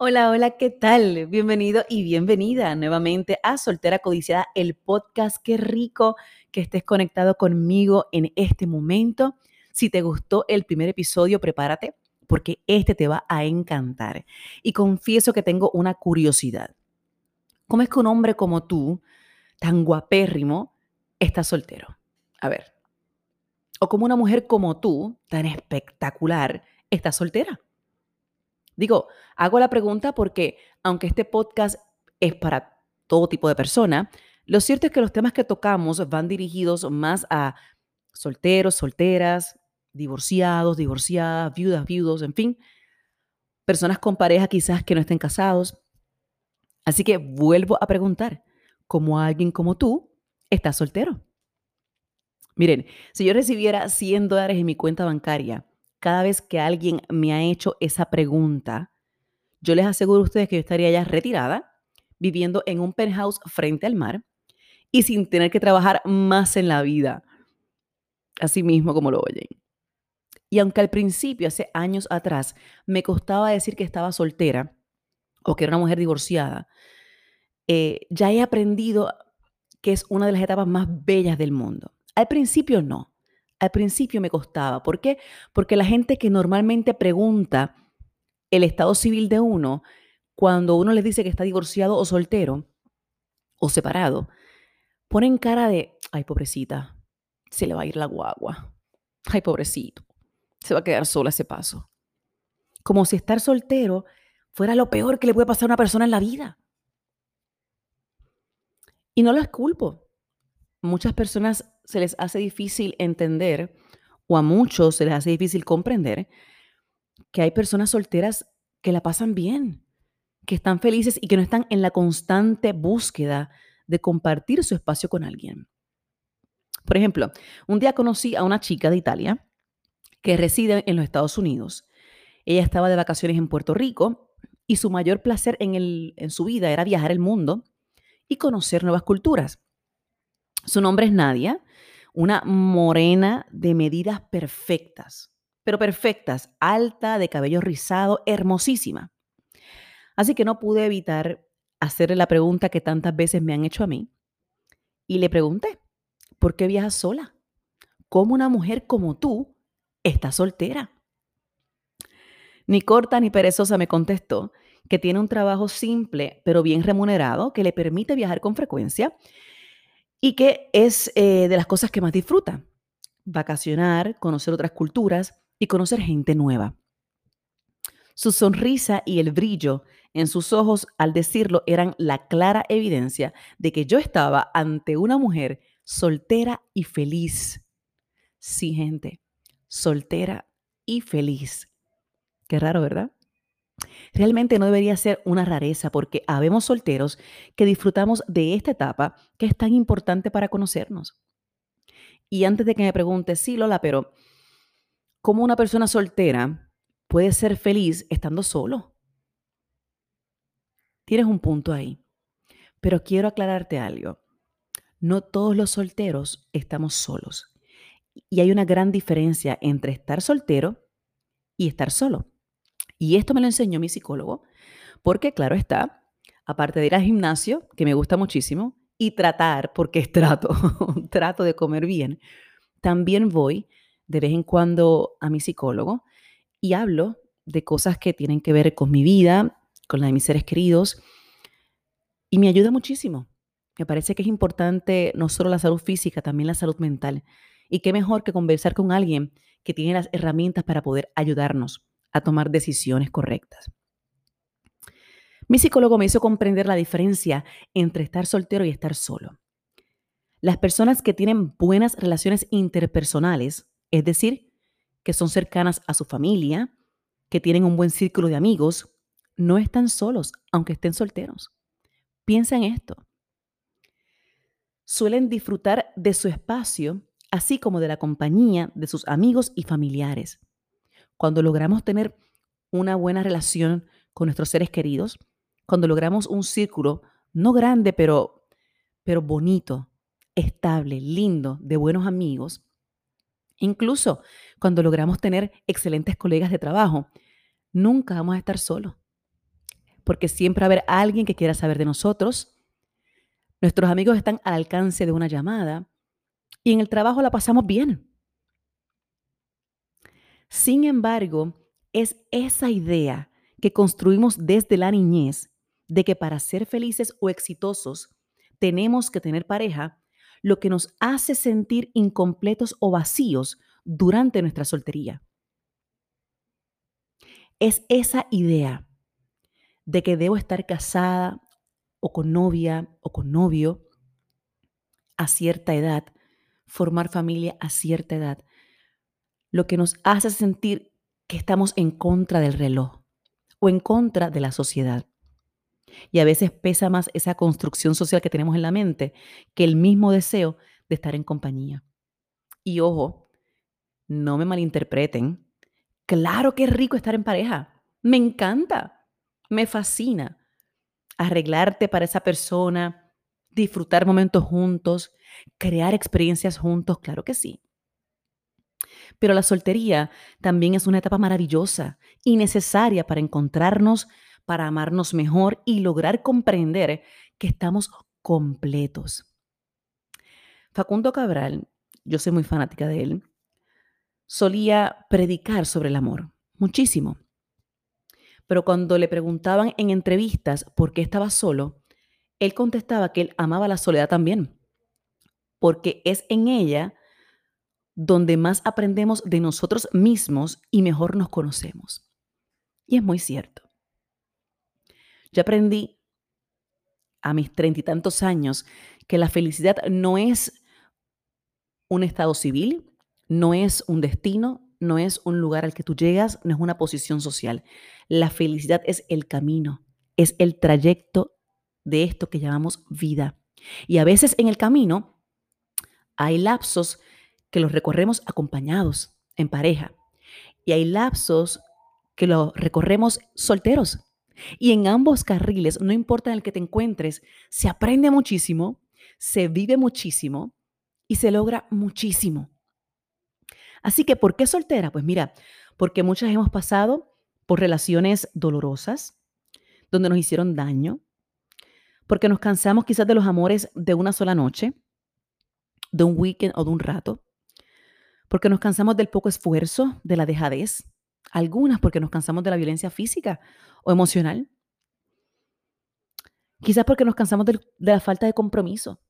Hola, hola, ¿qué tal? Bienvenido y bienvenida nuevamente a Soltera Codiciada, el podcast. Qué rico que estés conectado conmigo en este momento. Si te gustó el primer episodio, prepárate porque este te va a encantar. Y confieso que tengo una curiosidad. ¿Cómo es que un hombre como tú, tan guapérrimo, está soltero? A ver. O como una mujer como tú, tan espectacular, está soltera. Digo, hago la pregunta porque aunque este podcast es para todo tipo de persona, lo cierto es que los temas que tocamos van dirigidos más a solteros, solteras, divorciados, divorciadas, viudas, viudos, en fin, personas con pareja quizás que no estén casados. Así que vuelvo a preguntar, ¿cómo alguien como tú está soltero? Miren, si yo recibiera 100 dólares en mi cuenta bancaria cada vez que alguien me ha hecho esa pregunta, yo les aseguro a ustedes que yo estaría ya retirada, viviendo en un penthouse frente al mar y sin tener que trabajar más en la vida. Así mismo como lo oyen. Y aunque al principio, hace años atrás, me costaba decir que estaba soltera o que era una mujer divorciada, eh, ya he aprendido que es una de las etapas más bellas del mundo. Al principio no. Al principio me costaba. ¿Por qué? Porque la gente que normalmente pregunta el estado civil de uno, cuando uno les dice que está divorciado o soltero o separado, ponen cara de, ay, pobrecita, se le va a ir la guagua. Ay, pobrecito, se va a quedar sola ese paso. Como si estar soltero fuera lo peor que le puede pasar a una persona en la vida. Y no las culpo muchas personas se les hace difícil entender, o a muchos se les hace difícil comprender, que hay personas solteras que la pasan bien, que están felices y que no están en la constante búsqueda de compartir su espacio con alguien. Por ejemplo, un día conocí a una chica de Italia que reside en los Estados Unidos. Ella estaba de vacaciones en Puerto Rico y su mayor placer en, en su vida era viajar el mundo y conocer nuevas culturas. Su nombre es Nadia, una morena de medidas perfectas, pero perfectas, alta, de cabello rizado, hermosísima. Así que no pude evitar hacerle la pregunta que tantas veces me han hecho a mí. Y le pregunté, ¿por qué viajas sola? ¿Cómo una mujer como tú está soltera? Ni corta ni perezosa me contestó que tiene un trabajo simple pero bien remunerado que le permite viajar con frecuencia y que es eh, de las cosas que más disfruta. Vacacionar, conocer otras culturas y conocer gente nueva. Su sonrisa y el brillo en sus ojos al decirlo eran la clara evidencia de que yo estaba ante una mujer soltera y feliz. Sí, gente, soltera y feliz. Qué raro, ¿verdad? Realmente no debería ser una rareza porque habemos solteros que disfrutamos de esta etapa que es tan importante para conocernos. Y antes de que me preguntes, sí, Lola, pero ¿cómo una persona soltera puede ser feliz estando solo? Tienes un punto ahí. Pero quiero aclararte algo. No todos los solteros estamos solos. Y hay una gran diferencia entre estar soltero y estar solo. Y esto me lo enseñó mi psicólogo, porque claro está, aparte de ir al gimnasio, que me gusta muchísimo, y tratar, porque es trato, trato de comer bien, también voy de vez en cuando a mi psicólogo y hablo de cosas que tienen que ver con mi vida, con la de mis seres queridos, y me ayuda muchísimo. Me parece que es importante no solo la salud física, también la salud mental. Y qué mejor que conversar con alguien que tiene las herramientas para poder ayudarnos a tomar decisiones correctas. Mi psicólogo me hizo comprender la diferencia entre estar soltero y estar solo. Las personas que tienen buenas relaciones interpersonales, es decir, que son cercanas a su familia, que tienen un buen círculo de amigos, no están solos, aunque estén solteros. Piensa en esto. Suelen disfrutar de su espacio, así como de la compañía de sus amigos y familiares cuando logramos tener una buena relación con nuestros seres queridos, cuando logramos un círculo no grande, pero, pero bonito, estable, lindo, de buenos amigos, incluso cuando logramos tener excelentes colegas de trabajo, nunca vamos a estar solos. porque siempre va a haber alguien que quiera saber de nosotros. Nuestros amigos están al alcance de una llamada y en el trabajo la pasamos bien. Sin embargo, es esa idea que construimos desde la niñez de que para ser felices o exitosos tenemos que tener pareja, lo que nos hace sentir incompletos o vacíos durante nuestra soltería. Es esa idea de que debo estar casada o con novia o con novio a cierta edad, formar familia a cierta edad, lo que nos hace sentir que estamos en contra del reloj o en contra de la sociedad. Y a veces pesa más esa construcción social que tenemos en la mente que el mismo deseo de estar en compañía. Y ojo, no me malinterpreten. Claro que es rico estar en pareja. Me encanta. Me fascina. Arreglarte para esa persona, disfrutar momentos juntos, crear experiencias juntos, claro que sí. Pero la soltería también es una etapa maravillosa y necesaria para encontrarnos para amarnos mejor y lograr comprender que estamos completos. Facundo Cabral, yo soy muy fanática de él, solía predicar sobre el amor, muchísimo. Pero cuando le preguntaban en entrevistas por qué estaba solo, él contestaba que él amaba la soledad también, porque es en ella donde más aprendemos de nosotros mismos y mejor nos conocemos. Y es muy cierto. Yo aprendí a mis treinta y tantos años que la felicidad no es un estado civil, no es un destino, no es un lugar al que tú llegas, no es una posición social. La felicidad es el camino, es el trayecto de esto que llamamos vida. Y a veces en el camino hay lapsos que los recorremos acompañados, en pareja. Y hay lapsos que los recorremos solteros, y en ambos carriles, no importa en el que te encuentres, se aprende muchísimo, se vive muchísimo y se logra muchísimo. Así que, ¿por qué soltera? Pues mira, porque muchas hemos pasado por relaciones dolorosas, donde nos hicieron daño, porque nos cansamos quizás de los amores de una sola noche, de un weekend o de un rato, porque nos cansamos del poco esfuerzo, de la dejadez, algunas porque nos cansamos de la violencia física o emocional. Quizás porque nos cansamos de, la falta de compromiso.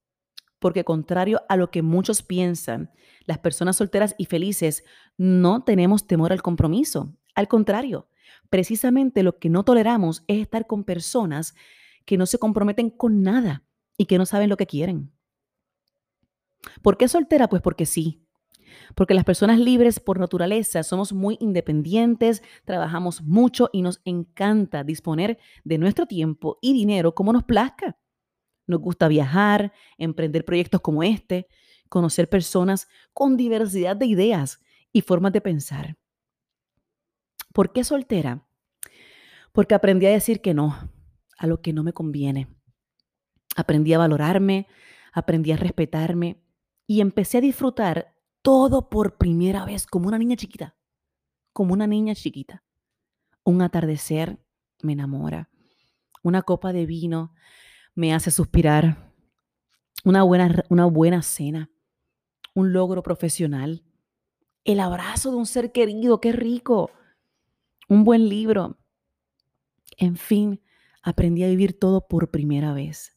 Porque contrario a lo que muchos piensan, las personas solteras y felices no tenemos temor al compromiso. Al contrario, precisamente lo que no toleramos es estar con personas que no se comprometen con nada y que no saben lo que quieren. ¿Por qué soltera? Pues porque sí, porque las personas libres por naturaleza somos muy independientes, trabajamos mucho y nos encanta disponer de nuestro tiempo y dinero como nos plazca. Nos gusta viajar, emprender proyectos como este, conocer personas con diversidad de ideas y formas de pensar. ¿Por qué soltera? Porque aprendí a decir que no a lo que no me conviene. Aprendí a valorarme, aprendí a respetarme y empecé a disfrutar todo por primera vez, como una niña chiquita, como una niña chiquita. Un atardecer me enamora, una copa de vino me hace suspirar, una buena, una buena cena, un logro profesional, el abrazo de un ser querido, qué rico, un buen libro. En fin, aprendí a vivir todo por primera vez.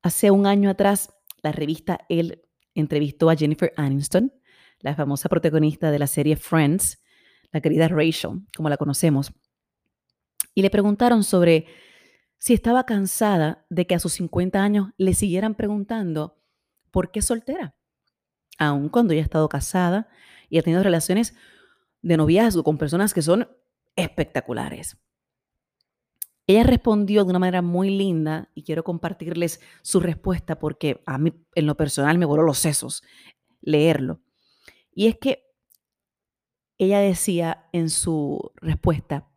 Hace un año atrás, la revista El entrevistó a Jennifer Aniston, la famosa protagonista de la serie Friends, la querida Rachel, como la conocemos, y le preguntaron sobre si estaba cansada de que a sus 50 años le siguieran preguntando por qué soltera, aun cuando ella ha estado casada y ha tenido relaciones de noviazgo con personas que son espectaculares. Ella respondió de una manera muy linda y quiero compartirles su respuesta porque a mí en lo personal me voló los sesos leerlo. Y es que ella decía en su respuesta,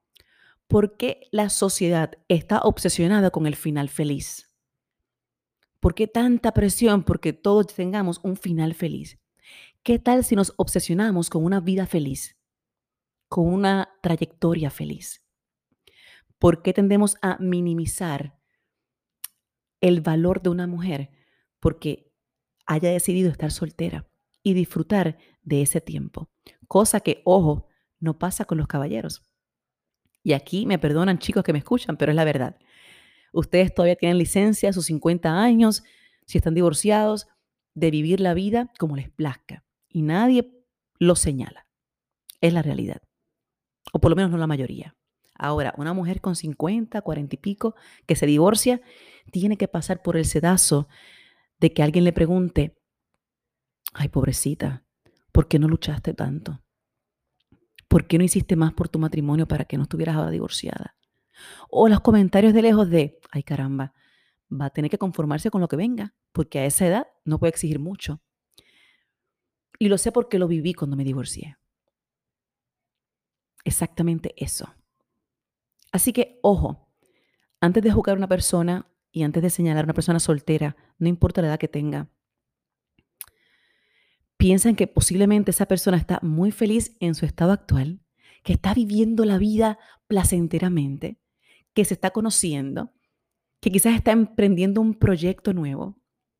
¿por qué la sociedad está obsesionada con el final feliz? ¿Por qué tanta presión porque todos tengamos un final feliz? ¿Qué tal si nos obsesionamos con una vida feliz? Con una trayectoria feliz? ¿Por qué tendemos a minimizar el valor de una mujer? Porque haya decidido estar soltera y disfrutar de ese tiempo. Cosa que, ojo, no pasa con los caballeros. Y aquí me perdonan chicos que me escuchan, pero es la verdad. Ustedes todavía tienen licencia a sus 50 años, si están divorciados, de vivir la vida como les plazca. Y nadie lo señala. Es la realidad. O por lo menos no la mayoría. Ahora, una mujer con 50, 40 y pico que se divorcia, tiene que pasar por el sedazo de que alguien le pregunte, ay pobrecita, ¿por qué no luchaste tanto? ¿Por qué no hiciste más por tu matrimonio para que no estuvieras ahora divorciada? O los comentarios de lejos de, ay caramba, va a tener que conformarse con lo que venga, porque a esa edad no puede exigir mucho. Y lo sé porque lo viví cuando me divorcié. Exactamente eso. Así que, ojo, antes de juzgar a una persona y antes de señalar a una persona soltera, no importa la edad que tenga, piensan que posiblemente esa persona está muy feliz en su estado actual, que está viviendo la vida placenteramente, que se está conociendo, que quizás está emprendiendo un proyecto nuevo.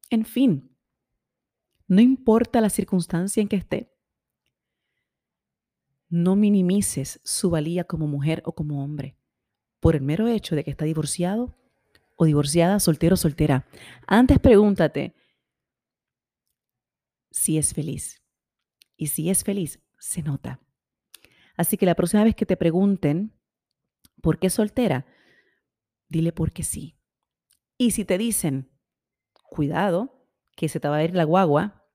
En fin, no importa la circunstancia en que esté, no minimices su valía como mujer o como hombre por el mero hecho de que está divorciado o divorciada, soltero o soltera. Antes pregúntate si es feliz. Y si es feliz, se nota. Así que la próxima vez que te pregunten por qué soltera, dile porque sí. Y si te dicen, cuidado, que se te va a ir la guagua,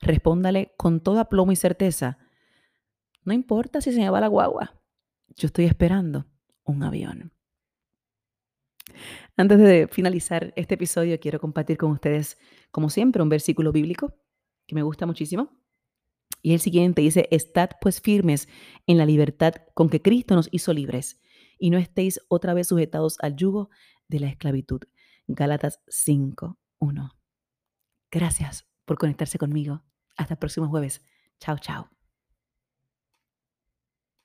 respóndale con toda plomo y certeza, no importa si se me va la guagua, yo estoy esperando avión. Antes de finalizar este episodio, quiero compartir con ustedes, como siempre, un versículo bíblico que me gusta muchísimo. Y el siguiente dice, estad pues firmes en la libertad con que Cristo nos hizo libres y no estéis otra vez sujetados al yugo de la esclavitud. Gálatas 5, 1. Gracias por conectarse conmigo. Hasta el próximo jueves. Chao, chao.